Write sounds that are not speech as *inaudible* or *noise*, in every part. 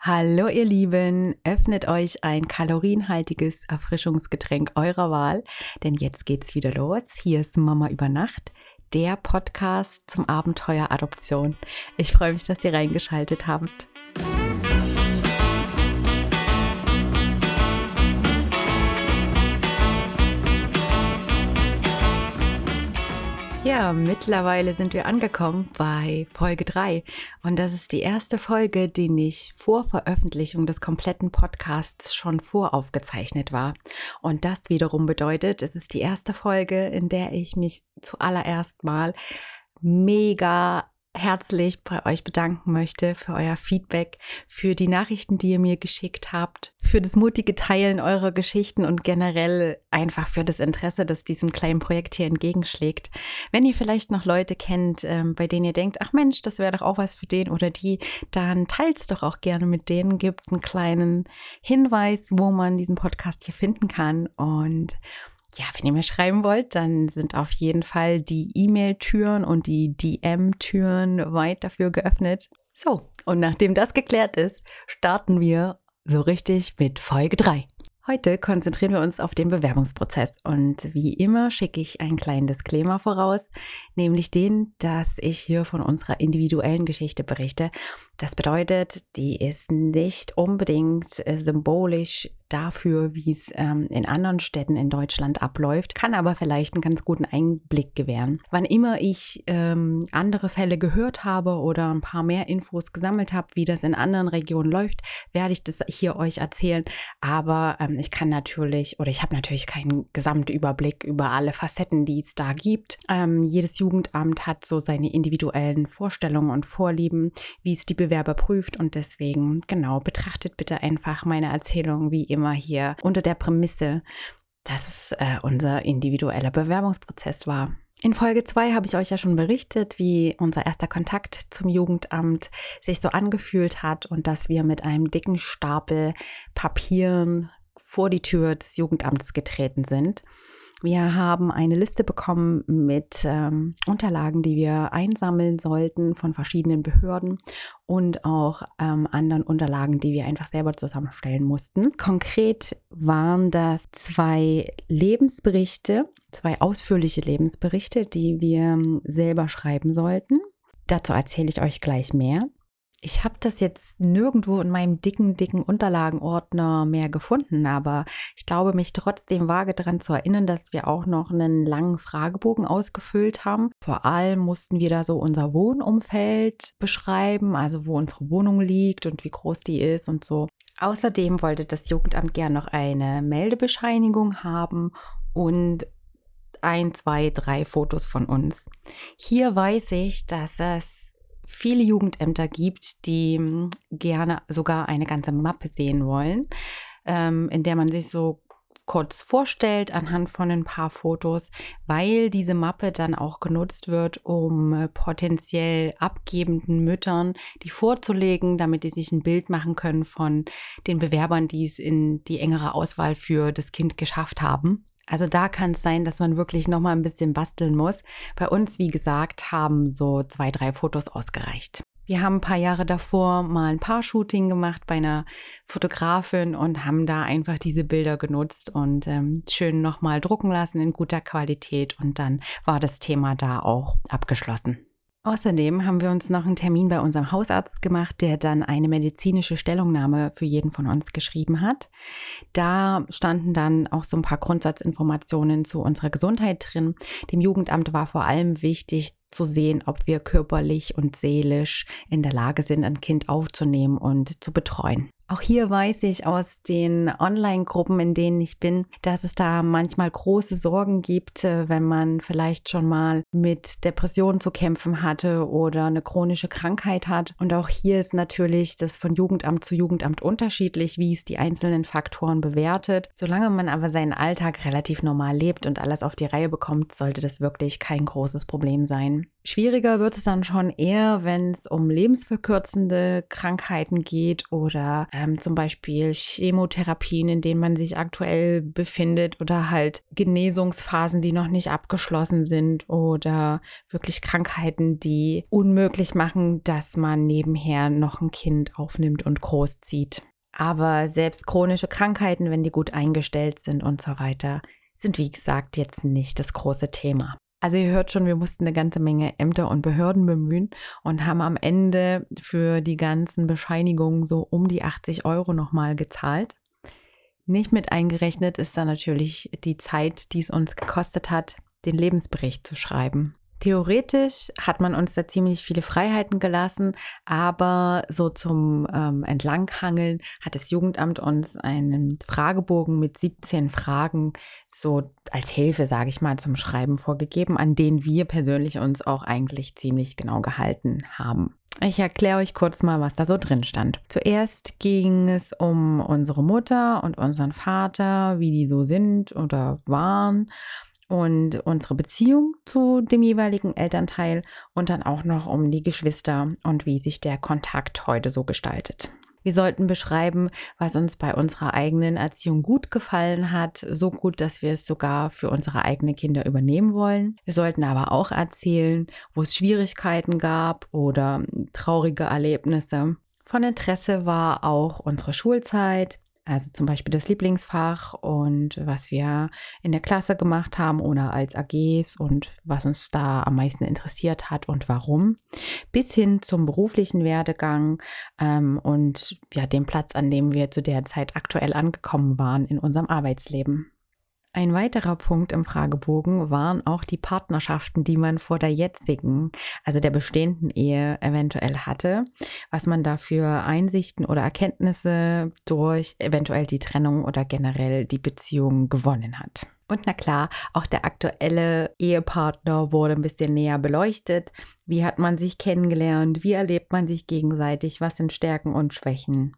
Hallo ihr Lieben, öffnet euch ein kalorienhaltiges Erfrischungsgetränk eurer Wahl, denn jetzt geht's wieder los. Hier ist Mama über Nacht, der Podcast zum Abenteuer Adoption. Ich freue mich, dass ihr reingeschaltet habt. Ja, mittlerweile sind wir angekommen bei Folge 3 und das ist die erste Folge, die nicht vor Veröffentlichung des kompletten Podcasts schon voraufgezeichnet war. Und das wiederum bedeutet, es ist die erste Folge, in der ich mich zuallererst mal mega herzlich bei euch bedanken möchte für euer Feedback, für die Nachrichten, die ihr mir geschickt habt, für das mutige Teilen eurer Geschichten und generell einfach für das Interesse, das diesem kleinen Projekt hier entgegenschlägt. Wenn ihr vielleicht noch Leute kennt, ähm, bei denen ihr denkt, ach Mensch, das wäre doch auch was für den oder die, dann teilt es doch auch gerne mit denen, gibt einen kleinen Hinweis, wo man diesen Podcast hier finden kann und ja, wenn ihr mir schreiben wollt, dann sind auf jeden Fall die E-Mail-Türen und die DM-Türen weit dafür geöffnet. So, und nachdem das geklärt ist, starten wir so richtig mit Folge 3. Heute konzentrieren wir uns auf den Bewerbungsprozess und wie immer schicke ich einen kleinen Disclaimer voraus, nämlich den, dass ich hier von unserer individuellen Geschichte berichte. Das bedeutet, die ist nicht unbedingt äh, symbolisch dafür, wie es ähm, in anderen Städten in Deutschland abläuft, kann aber vielleicht einen ganz guten Einblick gewähren. Wann immer ich ähm, andere Fälle gehört habe oder ein paar mehr Infos gesammelt habe, wie das in anderen Regionen läuft, werde ich das hier euch erzählen. Aber ähm, ich kann natürlich oder ich habe natürlich keinen Gesamtüberblick über alle Facetten, die es da gibt. Ähm, jedes Jugendamt hat so seine individuellen Vorstellungen und Vorlieben, wie es die Bewerber prüft und deswegen genau betrachtet bitte einfach meine Erzählung wie immer hier unter der Prämisse, dass es äh, unser individueller Bewerbungsprozess war. In Folge 2 habe ich euch ja schon berichtet, wie unser erster Kontakt zum Jugendamt sich so angefühlt hat und dass wir mit einem dicken Stapel Papieren vor die Tür des Jugendamts getreten sind. Wir haben eine Liste bekommen mit ähm, Unterlagen, die wir einsammeln sollten von verschiedenen Behörden und auch ähm, anderen Unterlagen, die wir einfach selber zusammenstellen mussten. Konkret waren das zwei Lebensberichte, zwei ausführliche Lebensberichte, die wir ähm, selber schreiben sollten. Dazu erzähle ich euch gleich mehr. Ich habe das jetzt nirgendwo in meinem dicken, dicken Unterlagenordner mehr gefunden, aber ich glaube, mich trotzdem vage daran zu erinnern, dass wir auch noch einen langen Fragebogen ausgefüllt haben. Vor allem mussten wir da so unser Wohnumfeld beschreiben, also wo unsere Wohnung liegt und wie groß die ist und so. Außerdem wollte das Jugendamt gern noch eine Meldebescheinigung haben und ein, zwei, drei Fotos von uns. Hier weiß ich, dass es viele Jugendämter gibt, die hm, gerne sogar eine ganze Mappe sehen wollen, ähm, in der man sich so kurz vorstellt anhand von ein paar Fotos, weil diese Mappe dann auch genutzt wird, um äh, potenziell abgebenden Müttern die vorzulegen, damit die sich ein Bild machen können von den Bewerbern, die es in die engere Auswahl für das Kind geschafft haben. Also da kann es sein, dass man wirklich noch mal ein bisschen basteln muss. Bei uns, wie gesagt, haben so zwei, drei Fotos ausgereicht. Wir haben ein paar Jahre davor mal ein Paar-Shooting gemacht bei einer Fotografin und haben da einfach diese Bilder genutzt und ähm, schön nochmal drucken lassen in guter Qualität und dann war das Thema da auch abgeschlossen. Außerdem haben wir uns noch einen Termin bei unserem Hausarzt gemacht, der dann eine medizinische Stellungnahme für jeden von uns geschrieben hat. Da standen dann auch so ein paar Grundsatzinformationen zu unserer Gesundheit drin. Dem Jugendamt war vor allem wichtig, zu sehen, ob wir körperlich und seelisch in der Lage sind, ein Kind aufzunehmen und zu betreuen. Auch hier weiß ich aus den Online-Gruppen, in denen ich bin, dass es da manchmal große Sorgen gibt, äh, wenn man vielleicht schon mal mit Depressionen zu kämpfen hatte oder eine chronische Krankheit hat. Und auch hier ist natürlich das von Jugendamt zu Jugendamt unterschiedlich, wie es die einzelnen Faktoren bewertet. Solange man aber seinen Alltag relativ normal lebt und alles auf die Reihe bekommt, sollte das wirklich kein großes Problem sein. Schwieriger wird es dann schon eher, wenn es um lebensverkürzende Krankheiten geht oder ähm, zum Beispiel Chemotherapien, in denen man sich aktuell befindet oder halt Genesungsphasen, die noch nicht abgeschlossen sind oder wirklich Krankheiten, die unmöglich machen, dass man nebenher noch ein Kind aufnimmt und großzieht. Aber selbst chronische Krankheiten, wenn die gut eingestellt sind und so weiter, sind wie gesagt jetzt nicht das große Thema. Also ihr hört schon, wir mussten eine ganze Menge Ämter und Behörden bemühen und haben am Ende für die ganzen Bescheinigungen so um die 80 Euro nochmal gezahlt. Nicht mit eingerechnet ist da natürlich die Zeit, die es uns gekostet hat, den Lebensbericht zu schreiben. Theoretisch hat man uns da ziemlich viele Freiheiten gelassen, aber so zum ähm, Entlanghangeln hat das Jugendamt uns einen Fragebogen mit 17 Fragen so als Hilfe, sage ich mal, zum Schreiben vorgegeben, an denen wir persönlich uns auch eigentlich ziemlich genau gehalten haben. Ich erkläre euch kurz mal, was da so drin stand. Zuerst ging es um unsere Mutter und unseren Vater, wie die so sind oder waren und unsere Beziehung zu dem jeweiligen Elternteil und dann auch noch um die Geschwister und wie sich der Kontakt heute so gestaltet. Wir sollten beschreiben, was uns bei unserer eigenen Erziehung gut gefallen hat, so gut, dass wir es sogar für unsere eigenen Kinder übernehmen wollen. Wir sollten aber auch erzählen, wo es Schwierigkeiten gab oder traurige Erlebnisse. Von Interesse war auch unsere Schulzeit, also zum Beispiel das Lieblingsfach und was wir in der Klasse gemacht haben oder als AGs und was uns da am meisten interessiert hat und warum, bis hin zum beruflichen Werdegang ähm, und ja, dem Platz, an dem wir zu der Zeit aktuell angekommen waren in unserem Arbeitsleben. Ein weiterer Punkt im Fragebogen waren auch die Partnerschaften, die man vor der jetzigen, also der bestehenden Ehe eventuell hatte, was man dafür Einsichten oder Erkenntnisse durch eventuell die Trennung oder generell die Beziehung gewonnen hat. Und na klar, auch der aktuelle Ehepartner wurde ein bisschen näher beleuchtet. Wie hat man sich kennengelernt? Wie erlebt man sich gegenseitig? Was sind Stärken und Schwächen?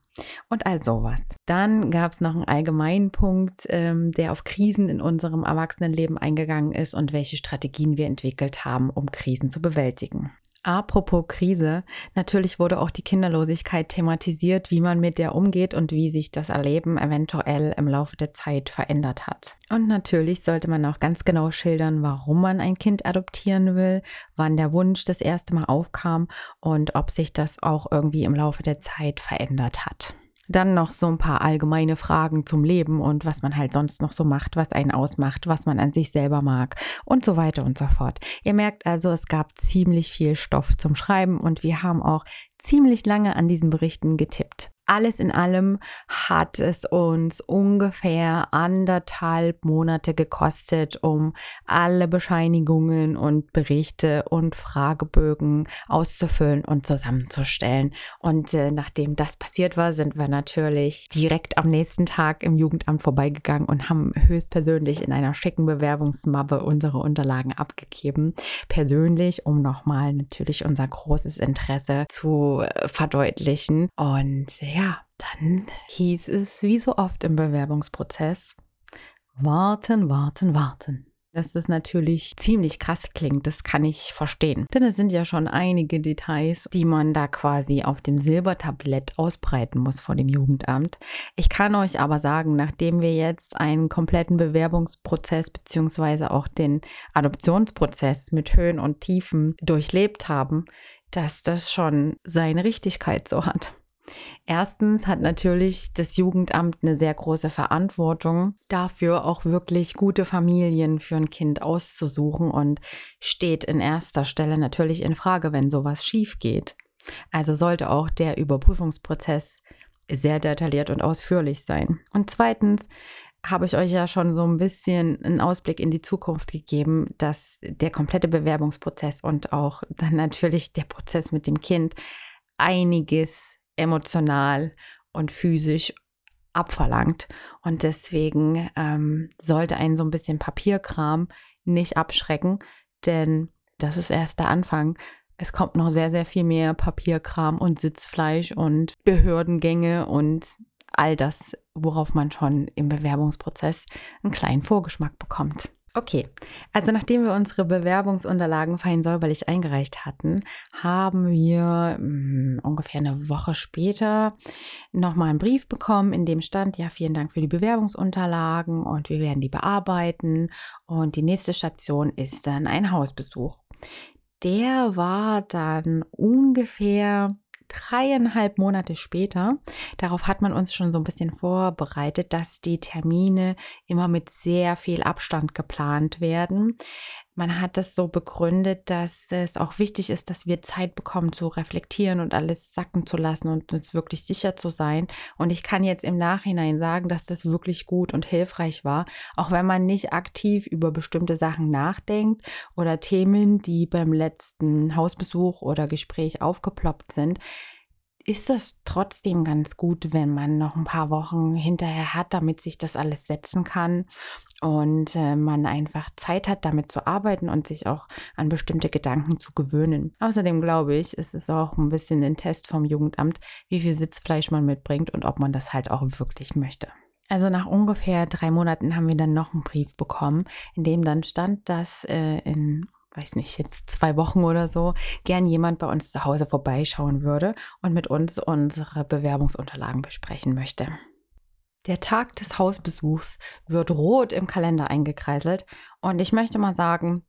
Und all sowas. Dann gab es noch einen allgemeinen Punkt, ähm, der auf Krisen in unserem Erwachsenenleben eingegangen ist und welche Strategien wir entwickelt haben, um Krisen zu bewältigen. Apropos Krise, natürlich wurde auch die Kinderlosigkeit thematisiert, wie man mit der umgeht und wie sich das Erleben eventuell im Laufe der Zeit verändert hat. Und natürlich sollte man auch ganz genau schildern, warum man ein Kind adoptieren will, wann der Wunsch das erste Mal aufkam und ob sich das auch irgendwie im Laufe der Zeit verändert hat. Dann noch so ein paar allgemeine Fragen zum Leben und was man halt sonst noch so macht, was einen ausmacht, was man an sich selber mag und so weiter und so fort. Ihr merkt also, es gab ziemlich viel Stoff zum Schreiben und wir haben auch ziemlich lange an diesen Berichten getippt alles in allem hat es uns ungefähr anderthalb Monate gekostet, um alle Bescheinigungen und Berichte und Fragebögen auszufüllen und zusammenzustellen. Und äh, nachdem das passiert war, sind wir natürlich direkt am nächsten Tag im Jugendamt vorbeigegangen und haben höchstpersönlich in einer schicken Bewerbungsmappe unsere Unterlagen abgegeben. Persönlich, um nochmal natürlich unser großes Interesse zu äh, verdeutlichen. Und ja, ja, dann hieß es wie so oft im Bewerbungsprozess, warten, warten, warten. Dass das natürlich ziemlich krass klingt, das kann ich verstehen. Denn es sind ja schon einige Details, die man da quasi auf dem Silbertablett ausbreiten muss vor dem Jugendamt. Ich kann euch aber sagen, nachdem wir jetzt einen kompletten Bewerbungsprozess beziehungsweise auch den Adoptionsprozess mit Höhen und Tiefen durchlebt haben, dass das schon seine Richtigkeit so hat. Erstens hat natürlich das Jugendamt eine sehr große Verantwortung dafür, auch wirklich gute Familien für ein Kind auszusuchen und steht in erster Stelle natürlich in Frage, wenn sowas schief geht. Also sollte auch der Überprüfungsprozess sehr detailliert und ausführlich sein. Und zweitens habe ich euch ja schon so ein bisschen einen Ausblick in die Zukunft gegeben, dass der komplette Bewerbungsprozess und auch dann natürlich der Prozess mit dem Kind einiges emotional und physisch abverlangt. Und deswegen ähm, sollte einen so ein bisschen Papierkram nicht abschrecken, denn das ist erst der Anfang. Es kommt noch sehr, sehr viel mehr Papierkram und Sitzfleisch und Behördengänge und all das, worauf man schon im Bewerbungsprozess einen kleinen Vorgeschmack bekommt. Okay, also nachdem wir unsere Bewerbungsunterlagen fein säuberlich eingereicht hatten, haben wir mh, hm, ungefähr eine Woche später nochmal einen Brief bekommen, in dem stand, ja, vielen Dank für die Bewerbungsunterlagen und wir werden die bearbeiten und die nächste Station ist dann ein Hausbesuch. Der war dann ungefähr dreieinhalb Monate später. Darauf hat man uns schon so ein bisschen vorbereitet, dass die Termine immer mit sehr viel Abstand geplant werden. Man hat das so begründet, dass es auch wichtig ist, dass wir Zeit bekommen zu reflektieren und alles sacken zu lassen und uns wirklich sicher zu sein. Und ich kann jetzt im Nachhinein sagen, dass das wirklich gut und hilfreich war, auch wenn man nicht aktiv über bestimmte Sachen nachdenkt oder Themen, die beim letzten Hausbesuch oder Gespräch aufgeploppt sind ist das trotzdem ganz gut, wenn man noch ein paar Wochen hinterher hat, damit sich das alles setzen kann und äh, man einfach Zeit hat, damit zu arbeiten und sich auch an bestimmte Gedanken zu gewöhnen. Außerdem glaube ich, ist es auch ein bisschen ein Test vom Jugendamt, wie viel Sitzfleisch man mitbringt und ob man das halt auch wirklich möchte. Also nach ungefähr drei Monaten haben wir dann noch einen Brief bekommen, in dem dann stand, dass äh, in weiß nicht, jetzt zwei Wochen oder so, gern jemand bei uns zu Hause vorbeischauen würde und mit uns unsere Bewerbungsunterlagen besprechen möchte. Der Tag des Hausbesuchs wird rot im Kalender eingekreiselt und ich möchte mal sagen,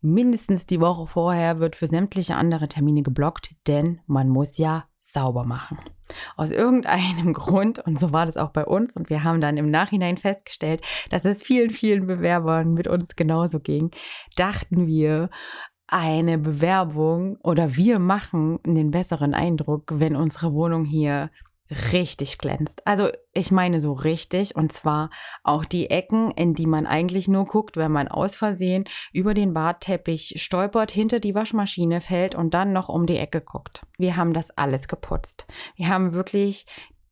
mindestens die Woche vorher wird für sämtliche andere Termine geblockt, denn man muss ja sauber machen. Aus irgendeinem *laughs* Grund, und so war das auch bei uns, und wir haben dann im Nachhinein festgestellt, dass es vielen, vielen Bewerbern mit uns genauso ging, dachten wir, eine Bewerbung oder wir machen einen besseren Eindruck, wenn unsere Wohnung hier richtig glänzt. Also ich meine so richtig und zwar auch die Ecken, in die man eigentlich nur guckt, wenn man aus Versehen über den Badteppich stolpert, hinter die Waschmaschine fällt und dann noch um die Ecke guckt. Wir haben das alles geputzt. Wir haben wirklich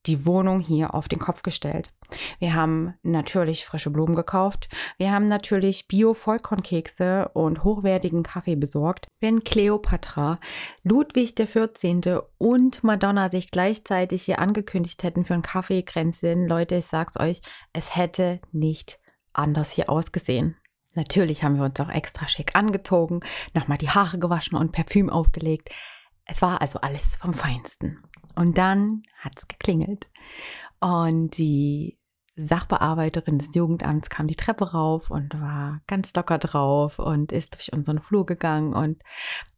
die Wohnung hier auf den Kopf gestellt. Wir haben natürlich frische Blumen gekauft. Wir haben natürlich Bio-Vollkornkekse und hochwertigen Kaffee besorgt. Wenn Cleopatra, Ludwig XIV. und Madonna sich gleichzeitig hier angekündigt hätten für ein Kaffeekränzchen, Leute, ich sag's euch, es hätte nicht anders hier ausgesehen. Natürlich haben wir uns auch extra schick angezogen, nochmal die Haare gewaschen und Parfüm aufgelegt. Es war also alles vom Feinsten. Und dann hat es geklingelt. Und die Sachbearbeiterin des Jugendamts kam die Treppe rauf und war ganz locker drauf und ist durch unseren Flur gegangen. Und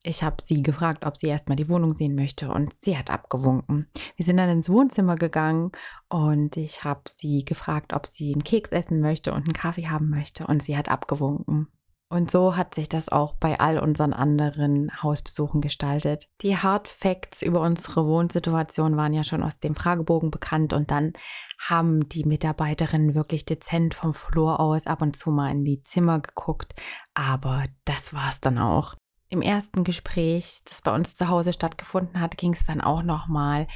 ich habe sie gefragt, ob sie erstmal die Wohnung sehen möchte. Und sie hat abgewunken. Wir sind dann ins Wohnzimmer gegangen und ich habe sie gefragt, ob sie einen Keks essen möchte und einen Kaffee haben möchte. Und sie hat abgewunken. Und so hat sich das auch bei all unseren anderen Hausbesuchen gestaltet. Die Hard Facts über unsere Wohnsituation waren ja schon aus dem Fragebogen bekannt und dann haben die Mitarbeiterinnen wirklich dezent vom Flur aus ab und zu mal in die Zimmer geguckt, aber das war es dann auch. Im ersten Gespräch, das bei uns zu Hause stattgefunden hat, ging es dann auch nochmal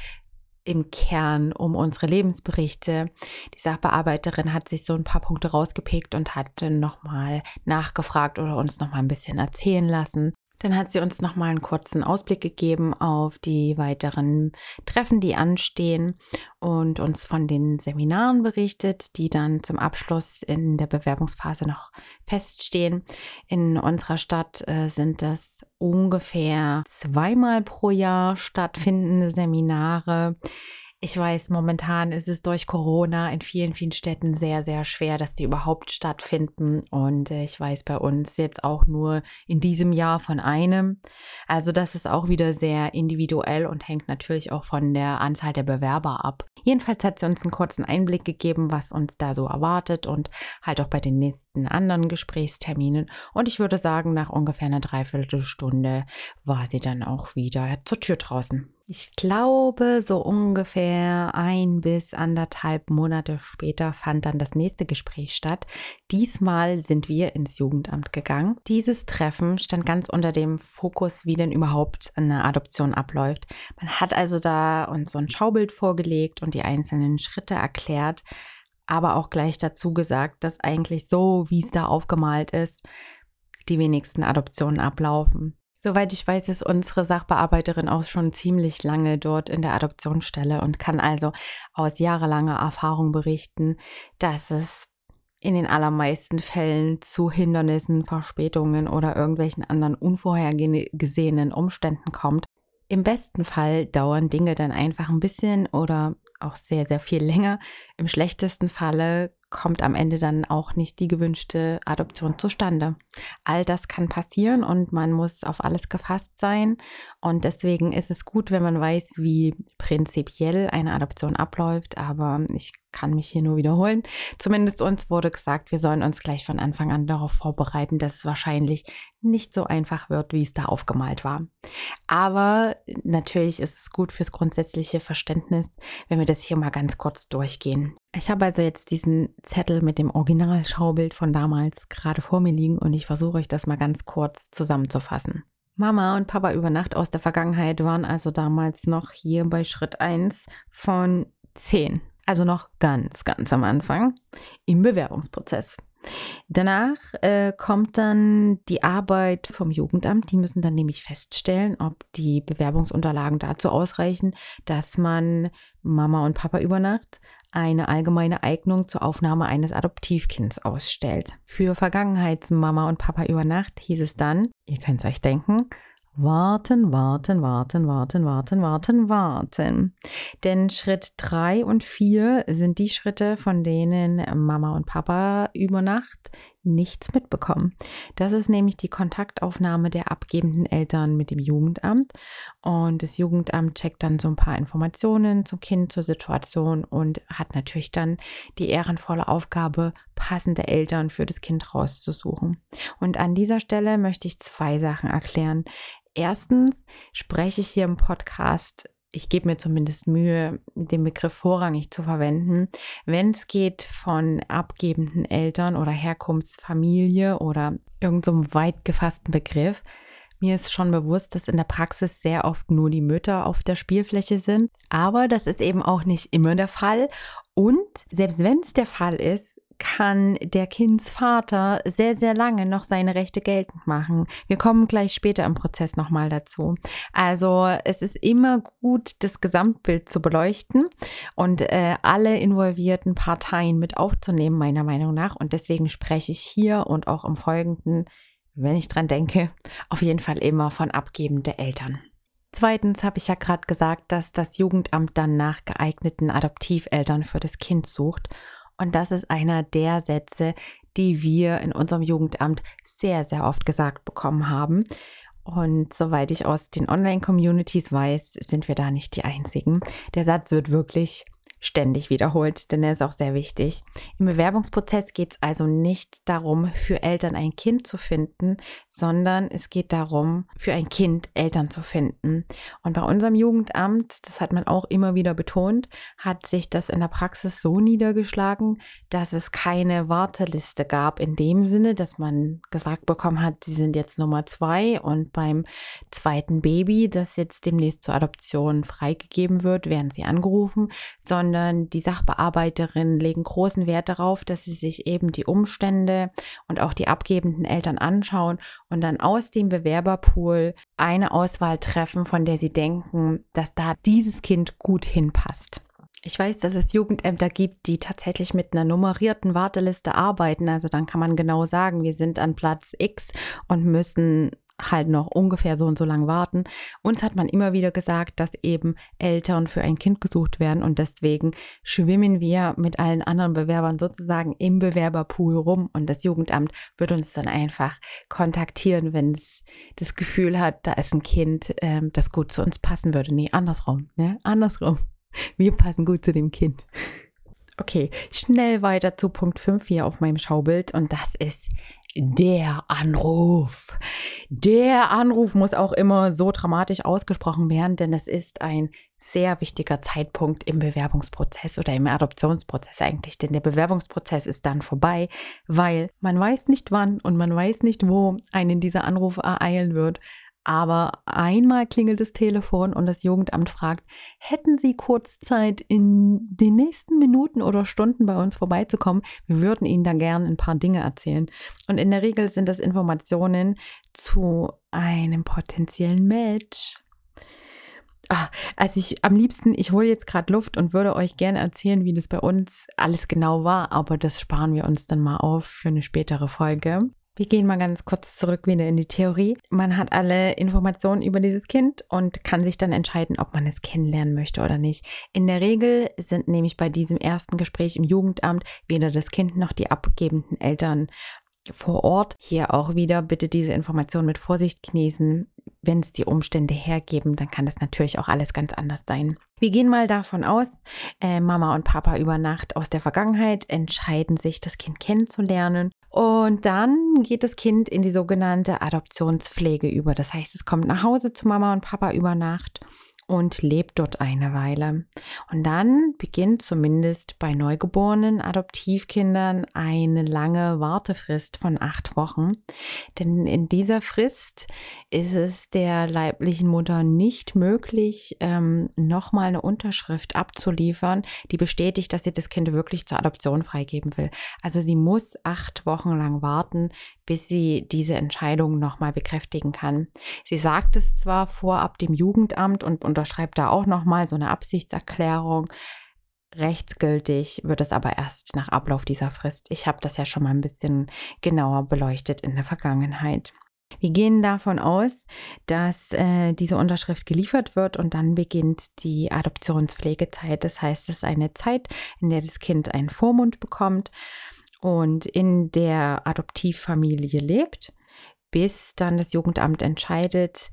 im Kern um unsere Lebensberichte. Die Sachbearbeiterin hat sich so ein paar Punkte rausgepickt und hat nochmal nachgefragt oder uns nochmal ein bisschen erzählen lassen. Dann hat sie uns nochmal einen kurzen Ausblick gegeben auf die weiteren Treffen, die anstehen und uns von den Seminaren berichtet, die dann zum Abschluss in der Bewerbungsphase noch feststehen. In unserer Stadt äh, sind das ungefähr zweimal pro Jahr stattfindende Seminare. Ich weiß, momentan ist es durch Corona in vielen, vielen Städten sehr, sehr schwer, dass die überhaupt stattfinden. Und äh, ich weiß bei uns jetzt auch nur in diesem Jahr von einem. Also das ist auch wieder sehr individuell und hängt natürlich auch von der Anzahl der Bewerber ab. Jedenfalls hat sie uns einen kurzen Einblick gegeben, was uns da so erwartet und halt auch bei den nächsten anderen Gesprächsterminen. Und ich würde sagen, nach ungefähr einer Dreiviertelstunde war sie dann auch wieder zur Tür draußen. Ich glaube, so ungefähr ein bis anderthalb Monate später fand dann das nächste Gespräch statt. Diesmal sind wir ins Jugendamt gegangen. Dieses Treffen stand ganz unter dem Fokus, wie denn überhaupt eine Adoption abläuft. Man hat also da uns so ein Schaubild vorgelegt und die einzelnen Schritte erklärt, aber auch gleich dazu gesagt, dass eigentlich so, wie es da aufgemalt ist, die wenigsten Adoptionen ablaufen. Soweit ich weiß, ist unsere Sachbearbeiterin auch schon ziemlich lange dort in der Adoptionsstelle und kann also aus jahrelanger Erfahrung berichten, dass es in den allermeisten Fällen zu Hindernissen, Verspätungen oder irgendwelchen anderen unvorhergesehenen Umständen kommt. Im besten Fall dauern Dinge dann einfach ein bisschen oder auch sehr, sehr viel länger. Im schlechtesten Falle kommt am Ende dann auch nicht die gewünschte Adoption zustande. All das kann passieren und man muss auf alles gefasst sein. Und deswegen ist es gut, wenn man weiß, wie prinzipiell eine Adoption abläuft. Aber ich kann mich hier nur wiederholen. Zumindest uns wurde gesagt, wir sollen uns gleich von Anfang an darauf vorbereiten, dass es wahrscheinlich nicht so einfach wird, wie es da aufgemalt war. Aber natürlich ist es gut fürs grundsätzliche Verständnis, wenn wir das hier mal ganz kurz durchgehen. Ich habe also jetzt diesen Zettel mit dem Originalschaubild von damals gerade vor mir liegen und ich versuche euch das mal ganz kurz zusammenzufassen. Mama und Papa über Nacht aus der Vergangenheit waren also damals noch hier bei Schritt 1 von 10 also noch ganz, ganz am Anfang im Bewerbungsprozess. Danach äh, kommt dann die Arbeit vom Jugendamt. Die müssen dann nämlich feststellen, ob die Bewerbungsunterlagen dazu ausreichen, dass man Mama und Papa über Nacht eine allgemeine Eignung zur Aufnahme eines Adoptivkinds ausstellt. Für Vergangenheitsmama und Papa über Nacht hieß es dann, ihr könnt es euch denken, Warten, warten, warten, warten, warten, warten, warten. Denn Schritt drei und vier sind die Schritte, von denen Mama und Papa über Nacht nichts mitbekommen. Das ist nämlich die Kontaktaufnahme der abgebenden Eltern mit dem Jugendamt. Und das Jugendamt checkt dann so ein paar Informationen zum Kind, zur Situation und hat natürlich dann die ehrenvolle Aufgabe, passende Eltern für das Kind rauszusuchen. Und an dieser Stelle möchte ich zwei Sachen erklären. Erstens spreche ich hier im Podcast ich gebe mir zumindest Mühe, den Begriff vorrangig zu verwenden, wenn es geht von abgebenden Eltern oder Herkunftsfamilie oder irgendeinem so weit gefassten Begriff. Mir ist schon bewusst, dass in der Praxis sehr oft nur die Mütter auf der Spielfläche sind, aber das ist eben auch nicht immer der Fall. Und selbst wenn es der Fall ist, kann der Kindsvater sehr, sehr lange noch seine Rechte geltend machen. Wir kommen gleich später im Prozess nochmal dazu. Also es ist immer gut, das Gesamtbild zu beleuchten und äh, alle involvierten Parteien mit aufzunehmen, meiner Meinung nach. Und deswegen spreche ich hier und auch im Folgenden, wenn ich dran denke, auf jeden Fall immer von abgebenden Eltern. Zweitens habe ich ja gerade gesagt, dass das Jugendamt dann nach geeigneten Adoptiveltern für das Kind sucht. Und das ist einer der Sätze, die wir in unserem Jugendamt sehr, sehr oft gesagt bekommen haben. Und soweit ich aus den Online-Communities weiß, sind wir da nicht die Einzigen. Der Satz wird wirklich ständig wiederholt, denn er ist auch sehr wichtig. Im Bewerbungsprozess geht es also nicht darum, für Eltern ein Kind zu finden, sondern es geht darum, für ein Kind Eltern zu finden. Und bei unserem Jugendamt, das hat man auch immer wieder betont, hat sich das in der Praxis so niedergeschlagen, dass es keine Warteliste gab in dem Sinne, dass man gesagt bekommen hat, sie sind jetzt Nummer zwei und beim zweiten Baby, das jetzt demnächst zur Adoption freigegeben wird, werden sie angerufen, sondern die Sachbearbeiterinnen legen großen Wert darauf, dass sie sich eben die Umstände und auch die abgebenden Eltern anschauen und dann aus dem Bewerberpool eine Auswahl treffen, von der sie denken, dass da dieses Kind gut hinpasst. Ich weiß, dass es Jugendämter gibt, die tatsächlich mit einer nummerierten Warteliste arbeiten. Also dann kann man genau sagen, wir sind an Platz X und müssen halt noch ungefähr so und so lang warten. Uns hat man immer wieder gesagt, dass eben Eltern für ein Kind gesucht werden und deswegen schwimmen wir mit allen anderen Bewerbern sozusagen im Bewerberpool rum und das Jugendamt wird uns dann einfach kontaktieren, wenn es das Gefühl hat, da ist ein Kind, ähm, das gut zu uns passen würde. Nee, andersrum, ne? Andersrum. Wir passen gut zu dem Kind. Okay, schnell weiter zu Punkt 5 hier auf meinem Schaubild und das ist der Anruf. Der Anruf muss auch immer so dramatisch ausgesprochen werden, denn es ist ein sehr wichtiger Zeitpunkt im Bewerbungsprozess oder im Adoptionsprozess eigentlich, denn der Bewerbungsprozess ist dann vorbei, weil man weiß nicht wann und man weiß nicht, wo einen dieser Anrufe ereilen wird. Aber einmal klingelt das Telefon und das Jugendamt fragt, hätten Sie kurz Zeit, in den nächsten Minuten oder Stunden bei uns vorbeizukommen? Wir würden Ihnen da gerne ein paar Dinge erzählen. Und in der Regel sind das Informationen zu einem potenziellen Match. ach, also ich am liebsten, ich hole jetzt gerade Luft und würde euch gerne erzählen, wie das bei uns alles genau war, aber das sparen wir uns dann mal auf für eine spätere Folge. Wir gehen mal ganz kurz zurück wieder in die Theorie. Man hat alle Informationen über dieses Kind und kann sich dann entscheiden, ob man es kennenlernen möchte oder nicht. In der Regel sind nämlich bei diesem ersten Gespräch im Jugendamt weder das Kind noch die abgebenden Eltern vor Ort. Hier auch wieder bitte diese Information mit Vorsicht genießen. Wenn es die Umstände hergeben, dann kann das natürlich auch alles ganz anders sein. Wir gehen mal davon aus, äh, Mama und Papa über Nacht aus der Vergangenheit entscheiden sich, das Kind kennenzulernen. Und dann geht das Kind in die sogenannte Adoptionspflege über. Das heißt, es kommt nach Hause zu Mama und Papa über Nacht und lebt dort eine Weile. Und dann beginnt zumindest bei neugeborenen Adoptivkindern eine lange Wartefrist von acht Wochen. Denn in dieser Frist ist es der leiblichen Mutter nicht möglich, ähm, nochmal eine Unterschrift abzuliefern, die bestätigt, dass sie das Kind wirklich zur Adoption freigeben will. Also sie muss acht Wochen lang warten, bis sie diese Entscheidung nochmal bekräftigen kann. Sie sagt es zwar vorab dem Jugendamt und unterschreibt da auch nochmal so eine Absichtserklärung. Rechtsgültig wird es aber erst nach Ablauf dieser Frist. Ich habe das ja schon mal ein bisschen genauer beleuchtet in der Vergangenheit. Wir gehen davon aus, dass äh, diese Unterschrift geliefert wird und dann beginnt die Adoptionspflegezeit. Das heißt, es ist eine Zeit, in der das Kind einen Vormund bekommt und in der Adoptivfamilie lebt, bis dann das Jugendamt entscheidet,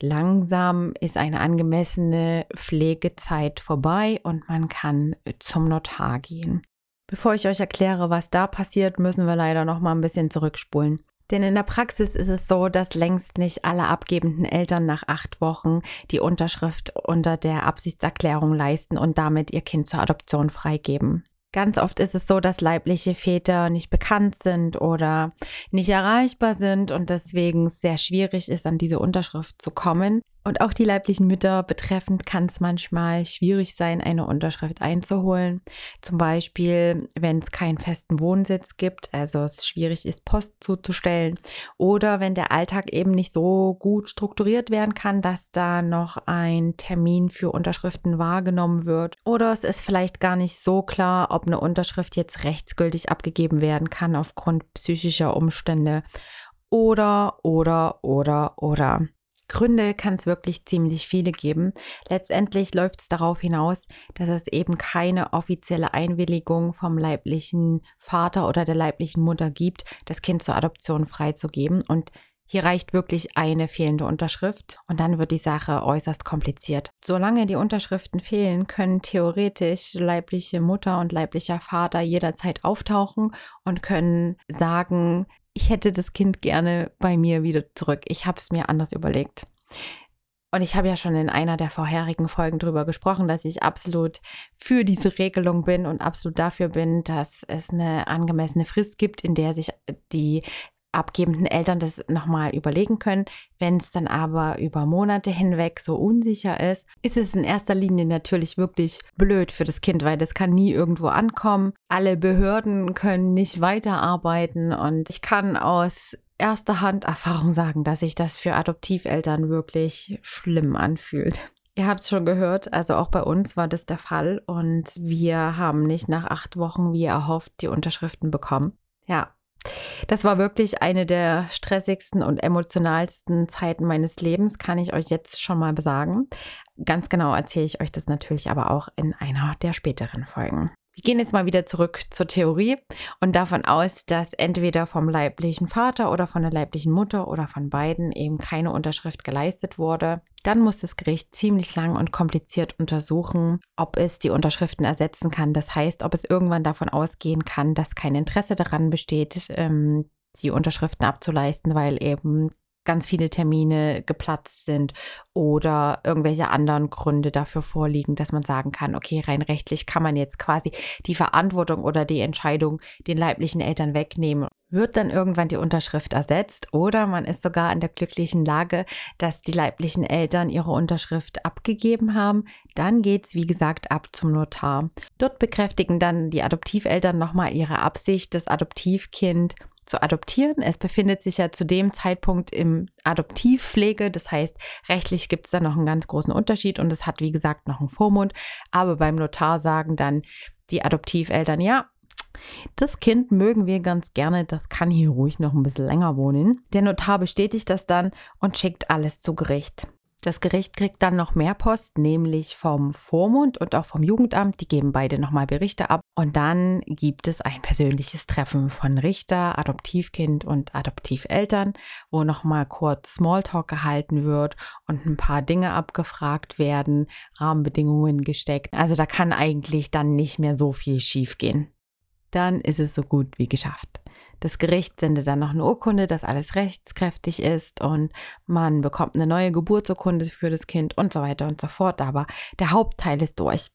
langsam ist eine angemessene Pflegezeit vorbei und man kann zum Notar gehen. Bevor ich euch erkläre, was da passiert, müssen wir leider noch mal ein bisschen zurückspulen. Denn in der Praxis ist es so, dass längst nicht alle abgebenden Eltern nach acht Wochen die Unterschrift unter der Absichtserklärung leisten und damit ihr Kind zur Adoption freigeben. Ganz oft ist es so, dass leibliche Väter nicht bekannt sind oder nicht erreichbar sind und deswegen sehr schwierig ist, an diese Unterschrift zu kommen. Und auch die leiblichen Mütter betreffend kann es manchmal schwierig sein, eine Unterschrift einzuholen. Zum Beispiel, wenn es keinen festen Wohnsitz gibt, also es schwierig ist, Post zuzustellen. Oder wenn der Alltag eben nicht so gut strukturiert werden kann, dass da noch ein Termin für Unterschriften wahrgenommen wird. Oder es ist vielleicht gar nicht so klar, ob eine Unterschrift jetzt rechtsgültig abgegeben werden kann aufgrund psychischer Umstände. Oder, oder, oder, oder. Gründe kann es wirklich ziemlich viele geben. Letztendlich läuft es darauf hinaus, dass es eben keine offizielle Einwilligung vom leiblichen Vater oder der leiblichen Mutter gibt, das Kind zur Adoption freizugeben. Und hier reicht wirklich eine fehlende Unterschrift und dann wird die Sache äußerst kompliziert. Solange die Unterschriften fehlen, können theoretisch leibliche Mutter und leiblicher Vater jederzeit auftauchen und können sagen, ich hätte das Kind gerne bei mir wieder zurück. Ich habe es mir anders überlegt. Und ich habe ja schon in einer der vorherigen Folgen darüber gesprochen, dass ich absolut für diese Regelung bin und absolut dafür bin, dass es eine angemessene Frist gibt, in der sich die abgebenden Eltern das nochmal überlegen können. Wenn es dann aber über Monate hinweg so unsicher ist, ist es in erster Linie natürlich wirklich blöd für das Kind, weil das kann nie irgendwo ankommen. Alle Behörden können nicht weiterarbeiten und ich kann aus erster Hand Erfahrung sagen, dass sich das für Adoptiveltern wirklich schlimm anfühlt. Ihr habt es schon gehört, also auch bei uns war das der Fall und wir haben nicht nach acht Wochen, wie erhofft, die Unterschriften bekommen. Ja, das war wirklich eine der stressigsten und emotionalsten Zeiten meines Lebens, kann ich euch jetzt schon mal sagen. Ganz genau erzähle ich euch das natürlich aber auch in einer der späteren Folgen. Wir gehen jetzt mal wieder zurück zur Theorie und davon aus, dass entweder vom leiblichen Vater oder von der leiblichen Mutter oder von beiden eben keine Unterschrift geleistet wurde. Dann muss das Gericht ziemlich lang und kompliziert untersuchen, ob es die Unterschriften ersetzen kann. Das heißt, ob es irgendwann davon ausgehen kann, dass kein Interesse daran besteht, ähm, die Unterschriften abzuleisten, weil eben ganz viele Termine geplatzt sind oder irgendwelche anderen Gründe dafür vorliegen, dass man sagen kann, okay, rein rechtlich kann man jetzt quasi die Verantwortung oder die Entscheidung den leiblichen Eltern wegnehmen. Wird dann irgendwann die Unterschrift ersetzt oder man ist sogar in der glücklichen Lage, dass die leiblichen Eltern ihre Unterschrift abgegeben haben, dann geht es wie gesagt ab zum Notar. Dort bekräftigen dann die Adoptiveltern nochmal ihre Absicht, das Adoptivkind zu adoptieren. Es befindet sich ja zu dem Zeitpunkt im Adoptivpflege. Das heißt, rechtlich gibt es da noch einen ganz großen Unterschied und es hat, wie gesagt, noch einen Vormund. Aber beim Notar sagen dann die Adoptiveltern, ja, das Kind mögen wir ganz gerne, das kann hier ruhig noch ein bisschen länger wohnen. Der Notar bestätigt das dann und schickt alles zu Gericht. Das Gericht kriegt dann noch mehr Post, nämlich vom Vormund und auch vom Jugendamt. Die geben beide nochmal Berichte ab. Und dann gibt es ein persönliches Treffen von Richter, Adoptivkind und Adoptiveltern, wo nochmal kurz Smalltalk gehalten wird und ein paar Dinge abgefragt werden, Rahmenbedingungen gesteckt. Also da kann eigentlich dann nicht mehr so viel schiefgehen. Dann ist es so gut wie geschafft. Das Gericht sendet dann noch eine Urkunde, dass alles rechtskräftig ist und man bekommt eine neue Geburtsurkunde für das Kind und so weiter und so fort. Aber der Hauptteil ist durch.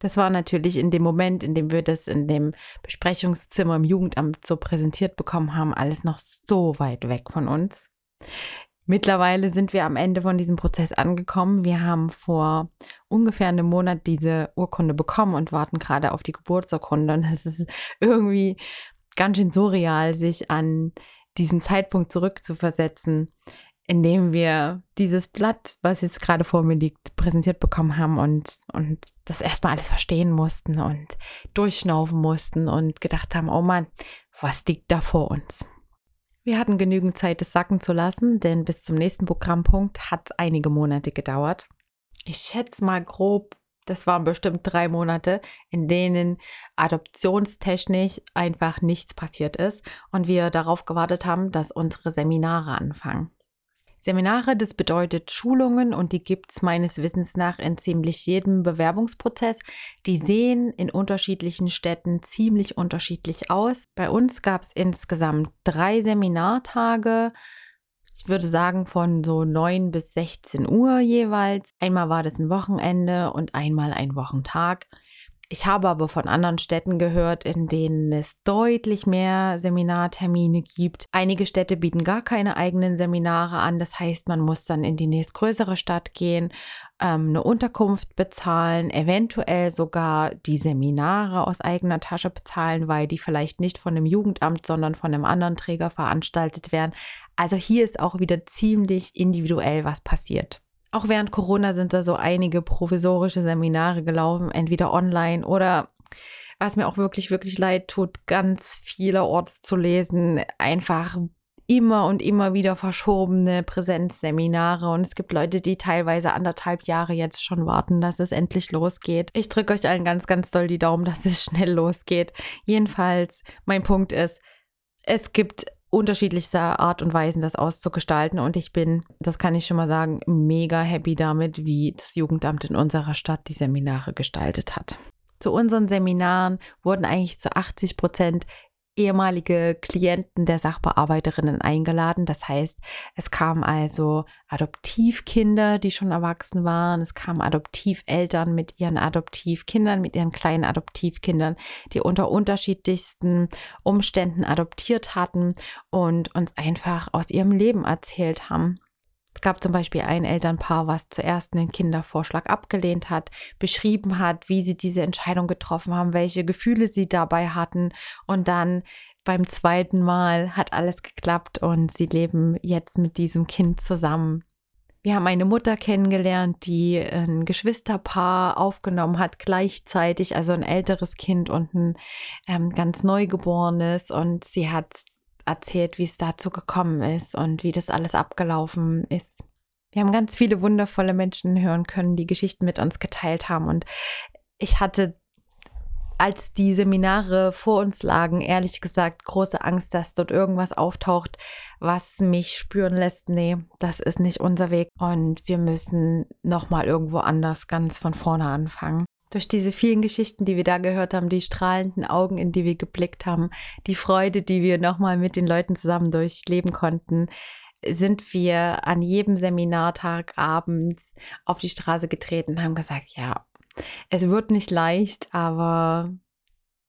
Das war natürlich in dem Moment, in dem wir das in dem Besprechungszimmer im Jugendamt so präsentiert bekommen haben, alles noch so weit weg von uns. Mittlerweile sind wir am Ende von diesem Prozess angekommen. Wir haben vor ungefähr einem Monat diese Urkunde bekommen und warten gerade auf die Geburtsurkunde. Und es ist irgendwie ganz schön surreal, sich an diesen Zeitpunkt zurückzuversetzen, in dem wir dieses Blatt, was jetzt gerade vor mir liegt, präsentiert bekommen haben und, und das erstmal alles verstehen mussten und durchschnaufen mussten und gedacht haben, oh Mann, was liegt da vor uns? Wir hatten genügend Zeit, es sacken zu lassen, denn bis zum nächsten Programmpunkt hat es einige Monate gedauert. Ich schätze mal grob das waren bestimmt drei Monate, in denen adoptionstechnisch einfach nichts passiert ist und wir darauf gewartet haben, dass unsere Seminare anfangen. Seminare, das bedeutet Schulungen und die gibt es meines Wissens nach in ziemlich jedem Bewerbungsprozess. Die sehen in unterschiedlichen Städten ziemlich unterschiedlich aus. Bei uns gab es insgesamt drei Seminartage ich würde sagen von so 9 bis 16 Uhr jeweils. Einmal war das ein Wochenende und einmal ein Wochentag. Ich habe aber von anderen Städten gehört, in denen es deutlich mehr Seminartermine gibt. Einige Städte bieten gar keine eigenen Seminare an. Das heißt, man muss dann in die nächstgrößere Stadt gehen, ähm, eine Unterkunft bezahlen, eventuell sogar die Seminare aus eigener Tasche bezahlen, weil die vielleicht nicht von dem Jugendamt, sondern von einem anderen Träger veranstaltet werden. Also hier ist auch wieder ziemlich individuell was passiert. Auch während Corona sind da so einige provisorische Seminare gelaufen, entweder online oder was mir auch wirklich, wirklich leid tut, ganz vielerorts zu lesen, einfach immer und immer wieder verschobene Präsenzseminare und es gibt Leute, die teilweise anderthalb Jahre jetzt schon warten, dass es endlich losgeht. Ich drücke euch allen ganz, ganz doll die Daumen, *laughs* dass es schnell losgeht. Jedenfalls, mein Punkt ist, es gibt unterschiedlichster Art und Weisen das auszugestalten. Und ich bin, das kann ich schon mal sagen, mega happy damit, wie das Jugendamt in unserer Stadt die Seminare gestaltet hat. Zu unseren Seminaren wurden eigentlich zu 80 Prozent ehemalige Klienten der Sachbearbeiterinnen eingeladen. Das heißt, es kamen also Adoptivkinder, die schon erwachsen waren. Es kamen Adoptiveltern mit ihren Adoptivkindern, mit ihren kleinen Adoptivkindern, die unter unterschiedlichsten Umständen adoptiert hatten und uns einfach aus ihrem Leben erzählt haben. Es gab zum Beispiel ein Elternpaar, was zuerst einen Kindervorschlag abgelehnt hat, beschrieben hat, wie sie diese Entscheidung getroffen haben, welche Gefühle sie dabei hatten und dann beim zweiten Mal hat alles geklappt und sie leben jetzt mit diesem Kind zusammen. Wir haben eine Mutter kennengelernt, die ein Geschwisterpaar aufgenommen hat, gleichzeitig, also ein älteres Kind und ein ähm, ganz Neugeborenes. Und sie hat erzählt, wie es dazu gekommen ist und wie das alles abgelaufen ist. Wir haben ganz viele wundervolle Menschen hören können, die Geschichten mit uns geteilt haben. Und ich hatte, als die Seminare vor uns lagen, ehrlich gesagt große Angst, dass dort irgendwas auftaucht, was mich spüren lässt, nee, das ist nicht unser Weg. Und wir müssen nochmal irgendwo anders ganz von vorne anfangen durch diese vielen Geschichten, die wir da gehört haben, die strahlenden Augen, in die wir geblickt haben, die Freude, die wir nochmal mit den Leuten zusammen durchleben konnten, sind wir an jedem Seminartag abends auf die Straße getreten und haben gesagt, ja, es wird nicht leicht, aber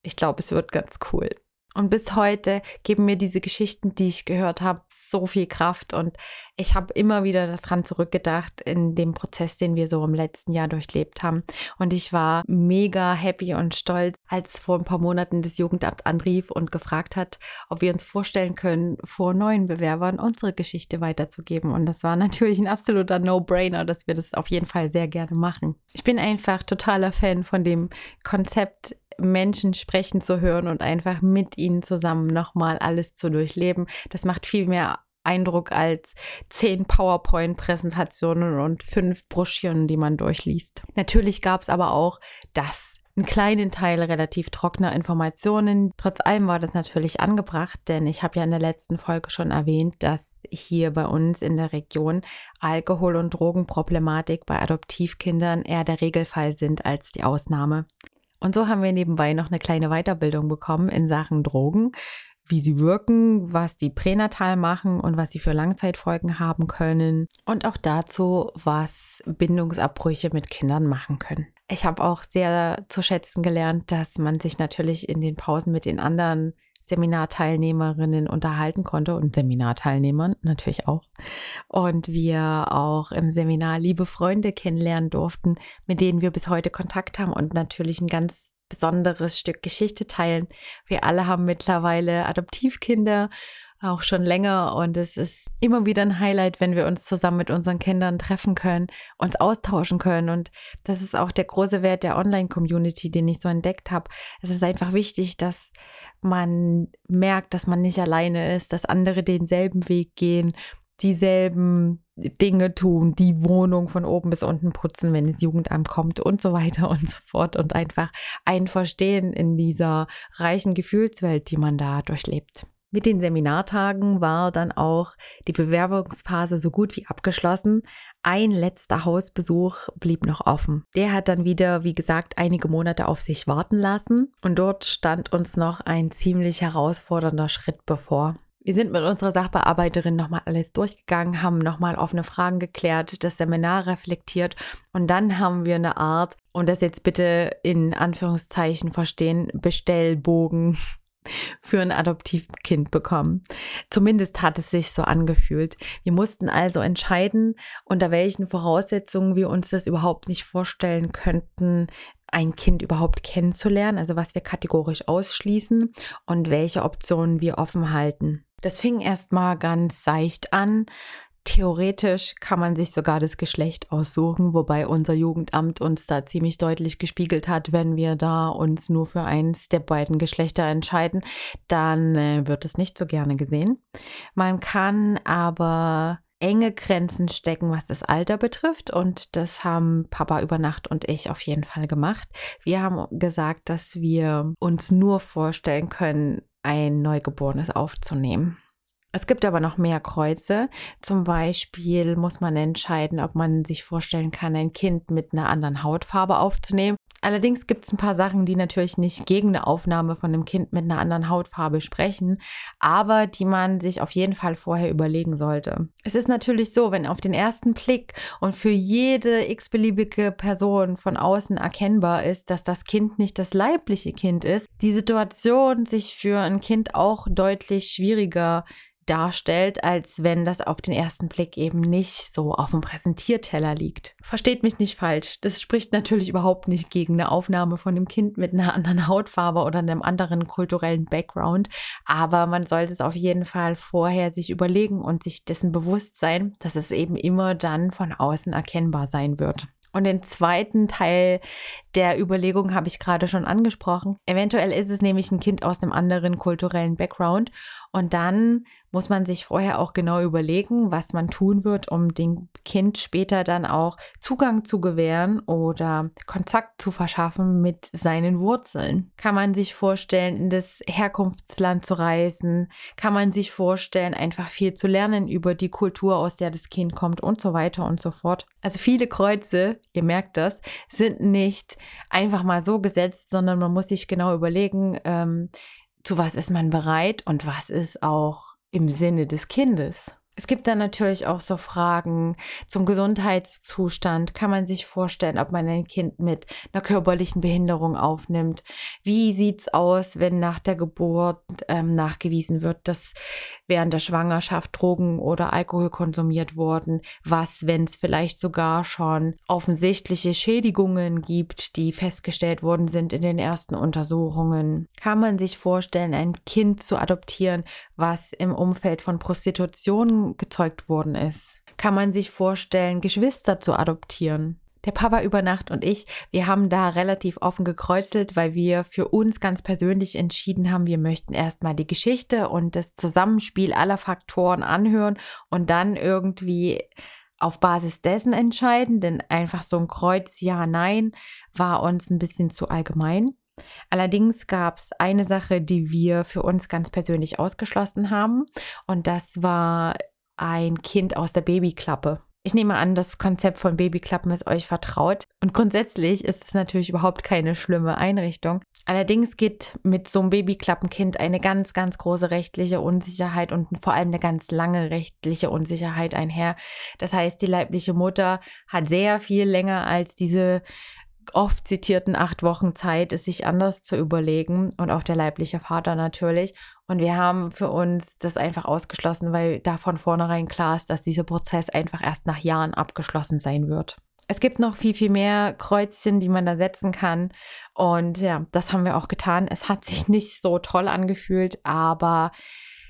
ich glaube, es wird ganz cool. Und bis heute geben mir diese Geschichten, die ich gehört habe, so viel Kraft. Und ich habe immer wieder daran zurückgedacht in dem Prozess, den wir so im letzten Jahr durchlebt haben. Und ich war mega happy und stolz, als vor ein paar Monaten das Jugendamt anrief und gefragt hat, ob wir uns vorstellen können, vor neuen Bewerbern unsere Geschichte weiterzugeben. Und das war natürlich ein absoluter No-Brainer, dass wir das auf jeden Fall sehr gerne machen. Ich bin einfach totaler Fan von dem Konzept, Menschen sprechen zu hören und einfach mit ihnen zusammen nochmal alles zu durchleben. Das macht viel mehr Eindruck als zehn PowerPoint-Präsentationen und fünf Broschüren, die man durchliest. Natürlich gab es aber auch das einen kleinen Teil relativ trockener Informationen. Trotz allem war das natürlich angebracht, denn ich habe ja in der letzten Folge schon erwähnt, dass hier bei uns in der Region Alkohol- und Drogenproblematik bei Adoptivkindern eher der Regelfall sind als die Ausnahme. Und so haben wir nebenbei noch eine kleine Weiterbildung bekommen in Sachen Drogen, wie sie wirken, was die pränatal machen und was sie für Langzeitfolgen haben können. Und auch dazu, was Bindungsabbrüche mit Kindern machen können. Ich habe auch sehr zu schätzen gelernt, dass man sich natürlich in den Pausen mit den anderen Seminarteilnehmerinnen unterhalten konnte und Seminarteilnehmern natürlich auch. Und wir auch im Seminar liebe Freunde kennenlernen durften, mit denen wir bis heute Kontakt haben und natürlich ein ganz besonderes Stück Geschichte teilen. Wir alle haben mittlerweile Adoptivkinder, auch schon länger und es ist immer wieder ein Highlight, wenn wir uns zusammen mit unseren Kindern treffen können, uns austauschen können und das ist auch der große Wert der Online-Community, den ich so entdeckt habe. Es ist einfach wichtig, dass man merkt, dass man nicht alleine ist, dass andere denselben Weg gehen, dieselben Dinge tun, die Wohnung von oben bis unten putzen, wenn das Jugendamt kommt und so weiter und so fort und einfach ein Verstehen in dieser reichen Gefühlswelt, die man da durchlebt. Mit den Seminartagen war dann auch die Bewerbungsphase so gut wie abgeschlossen. Ein letzter Hausbesuch blieb noch offen. Der hat dann wieder, wie gesagt, einige Monate auf sich warten lassen und dort stand uns noch ein ziemlich herausfordernder Schritt bevor. Wir sind mit unserer Sachbearbeiterin nochmal alles durchgegangen, haben nochmal offene Fragen geklärt, das Seminar reflektiert und dann haben wir eine Art, und das jetzt bitte in Anführungszeichen verstehen, Bestellbogen für ein Adoptivkind bekommen. Zumindest hat es sich so angefühlt. Wir mussten also entscheiden, unter welchen Voraussetzungen wir uns das überhaupt nicht vorstellen könnten, ein Kind überhaupt kennenzulernen, also was wir kategorisch ausschließen und welche Optionen wir offen halten. Das fing erstmal ganz seicht an. Theoretisch kann man sich sogar das Geschlecht aussuchen, wobei unser Jugendamt uns da ziemlich deutlich gespiegelt hat, wenn wir da uns nur für eins der beiden Geschlechter entscheiden, dann äh, wird es nicht so gerne gesehen. Man kann aber enge Grenzen stecken, was das Alter betrifft. Und das haben Papa über Nacht und ich auf jeden Fall gemacht. Wir haben gesagt, dass wir uns nur vorstellen können, ein Neugeborenes aufzunehmen. Es gibt aber noch mehr Kreuze. Zum Beispiel muss man entscheiden, ob man sich vorstellen kann, ein Kind mit einer anderen Hautfarbe aufzunehmen. Allerdings gibt es ein paar Sachen, die natürlich nicht gegen eine Aufnahme von einem Kind mit einer anderen Hautfarbe sprechen, aber die man sich auf jeden Fall vorher überlegen sollte. Es ist natürlich so, wenn auf den ersten Blick und für jede x-beliebige Person von außen erkennbar ist, dass das Kind nicht das leibliche Kind ist, die Situation sich für ein Kind auch deutlich schwieriger darstellt, als wenn das auf den ersten Blick eben nicht so auf dem Präsentierteller liegt. Versteht mich nicht falsch, das spricht natürlich überhaupt nicht gegen eine Aufnahme von einem Kind mit einer anderen Hautfarbe oder einem anderen kulturellen Background, aber man sollte es auf jeden Fall vorher sich überlegen und sich dessen bewusst sein, dass es eben immer dann von außen erkennbar sein wird. Und den zweiten Teil der Überlegung habe ich gerade schon angesprochen. Eventuell ist es nämlich ein Kind aus einem anderen kulturellen Background. Und dann muss man sich vorher auch genau überlegen, was man tun wird, um dem Kind später dann auch Zugang zu gewähren oder Kontakt zu verschaffen mit seinen Wurzeln. Kann man sich vorstellen, in das Herkunftsland zu reisen? Kann man sich vorstellen, einfach viel zu lernen über die Kultur, aus der das Kind kommt und so weiter und so fort? Also viele Kreuze, ihr merkt das, sind nicht einfach mal so gesetzt, sondern man muss sich genau überlegen, ähm, zu was ist man bereit und was ist auch im Sinne des Kindes. Es gibt dann natürlich auch so Fragen zum Gesundheitszustand. Kann man sich vorstellen, ob man ein Kind mit einer körperlichen Behinderung aufnimmt? Wie sieht es aus, wenn nach der Geburt ähm, nachgewiesen wird, dass während der Schwangerschaft Drogen oder Alkohol konsumiert wurden? Was, wenn es vielleicht sogar schon offensichtliche Schädigungen gibt, die festgestellt worden sind in den ersten Untersuchungen? Kann man sich vorstellen, ein Kind zu adoptieren, was im Umfeld von Prostitution gezeugt worden ist. Kann man sich vorstellen, Geschwister zu adoptieren? Der Papa über Nacht und ich, wir haben da relativ offen gekreuzelt, weil wir für uns ganz persönlich entschieden haben, wir möchten erstmal die Geschichte und das Zusammenspiel aller Faktoren anhören und dann irgendwie auf Basis dessen entscheiden, denn einfach so ein Kreuz Ja, Nein war uns ein bisschen zu allgemein. Allerdings gab es eine Sache, die wir für uns ganz persönlich ausgeschlossen haben und das war ein Kind aus der Babyklappe. Ich nehme an, das Konzept von Babyklappen ist euch vertraut. Und grundsätzlich ist es natürlich überhaupt keine schlimme Einrichtung. Allerdings geht mit so einem Babyklappenkind eine ganz, ganz große rechtliche Unsicherheit und vor allem eine ganz lange rechtliche Unsicherheit einher. Das heißt, die leibliche Mutter hat sehr viel länger als diese oft zitierten acht Wochen Zeit, es sich anders zu überlegen und auch der leibliche Vater natürlich. Und wir haben für uns das einfach ausgeschlossen, weil da von vornherein klar ist, dass dieser Prozess einfach erst nach Jahren abgeschlossen sein wird. Es gibt noch viel, viel mehr Kreuzchen, die man da setzen kann. Und ja, das haben wir auch getan. Es hat sich *laughs* nicht so toll angefühlt, aber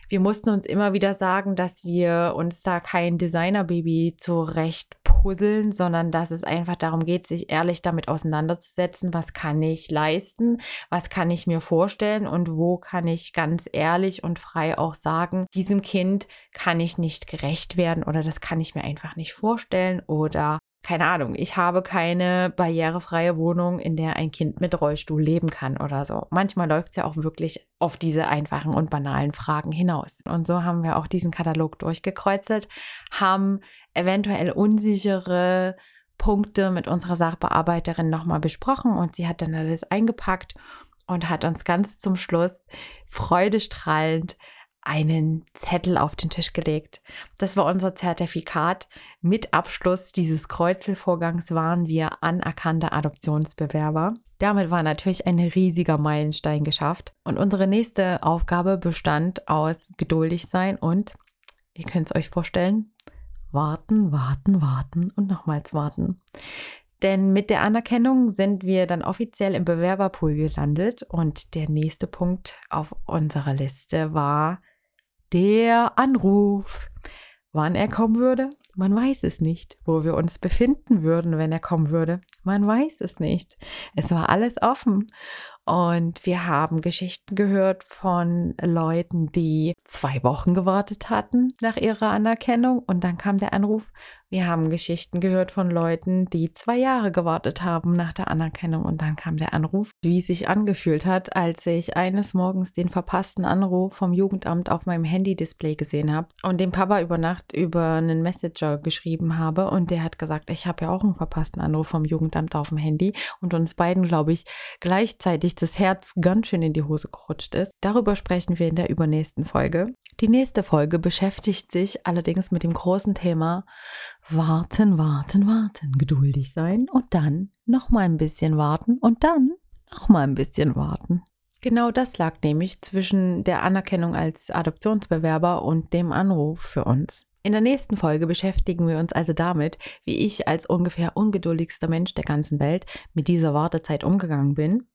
wir mussten uns immer wieder sagen, dass wir uns da kein Designerbaby zurecht puzzeln, sondern dass es einfach darum geht, sich ehrlich damit auseinanderzusetzen, was kann ich leisten, was kann ich mir vorstellen und wo kann ich ganz ehrlich und frei auch sagen, diesem Kind kann ich nicht gerecht werden oder das kann ich mir einfach nicht vorstellen oder keine Ahnung, ich habe keine barrierefreie Wohnung, in der ein Kind mit Rollstuhl leben kann oder so. Manchmal läuft es ja auch wirklich auf diese einfachen und banalen Fragen hinaus. Und so haben wir auch diesen Katalog durchgekreuzelt, haben eventuell unsichere Punkte mit unserer Sachbearbeiterin nochmal besprochen und sie hat dann alles eingepackt und hat uns ganz zum Schluss freudestrahlend einen Zettel auf den Tisch gelegt. Das war unser Zertifikat. Mit Abschluss dieses Kreuzelvorgangs waren wir anerkannte Adoptionsbewerber. Damit war natürlich ein riesiger Meilenstein geschafft. Und unsere nächste Aufgabe bestand aus geduldig sein und, ihr könnt es euch vorstellen, warten, warten, warten und nochmals warten. Denn mit der Anerkennung sind wir dann offiziell im Bewerberpool gelandet und der nächste Punkt auf unserer Liste war der Anruf. Wann er kommen würde? Man weiß es nicht. Wo wir uns befinden würden, wenn er kommen würde? Man weiß es nicht. Es war alles offen. Und wir haben Geschichten gehört von Leuten, die zwei Wochen gewartet hatten nach ihrer Anerkennung und dann kam der Anruf, wir haben Geschichten gehört von Leuten, die zwei Jahre gewartet haben nach der Anerkennung und dann kam der Anruf, wie es sich angefühlt hat, als ich eines Morgens den verpassten Anruf vom Jugendamt auf meinem Handy-Display gesehen habe und dem Papa über Nacht über einen Messenger geschrieben habe und der hat gesagt, ich habe ja auch einen verpassten Anruf vom Jugendamt auf dem Handy und uns beiden, glaube ich, gleichzeitig das Herz ganz schön in die Hose gerutscht ist. Darüber sprechen wir in der übernächsten Folge. Die nächste Folge beschäftigt sich allerdings mit dem großen Thema warten, warten, warten, geduldig sein und dann noch mal ein bisschen warten und dann noch mal ein bisschen warten. Genau das lag nämlich zwischen der Anerkennung als Adoptionsbewerber und dem Anruf für uns. In der nächsten Folge beschäftigen wir uns also damit, wie ich als ungefähr ungeduldigster Mensch der ganzen Welt mit dieser Wartezeit umgegangen bin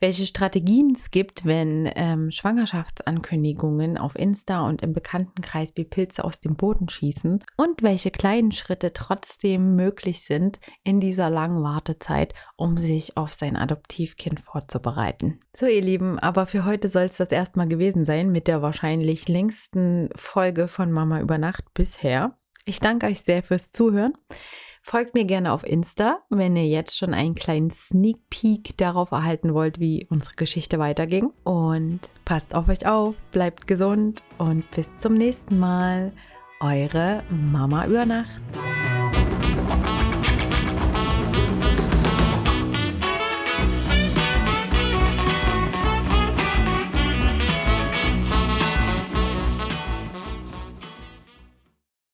welche Strategien es gibt, wenn ähm, Schwangerschaftsankündigungen auf Insta und im Bekanntenkreis wie Pilze aus dem Boden schießen und welche kleinen Schritte trotzdem möglich sind in dieser langen Wartezeit, um sich auf sein Adoptivkind vorzubereiten. So, ihr Lieben, aber für heute soll es das erstmal gewesen sein mit der wahrscheinlich längsten Folge von Mama über Nacht bisher. Ich danke euch sehr fürs Zuhören. Folgt mir gerne auf Insta, wenn ihr jetzt schon einen kleinen Sneak Peek darauf erhalten wollt, wie unsere Geschichte weiterging. Und passt auf euch auf, bleibt gesund und bis zum nächsten Mal. Eure Mama über Nacht.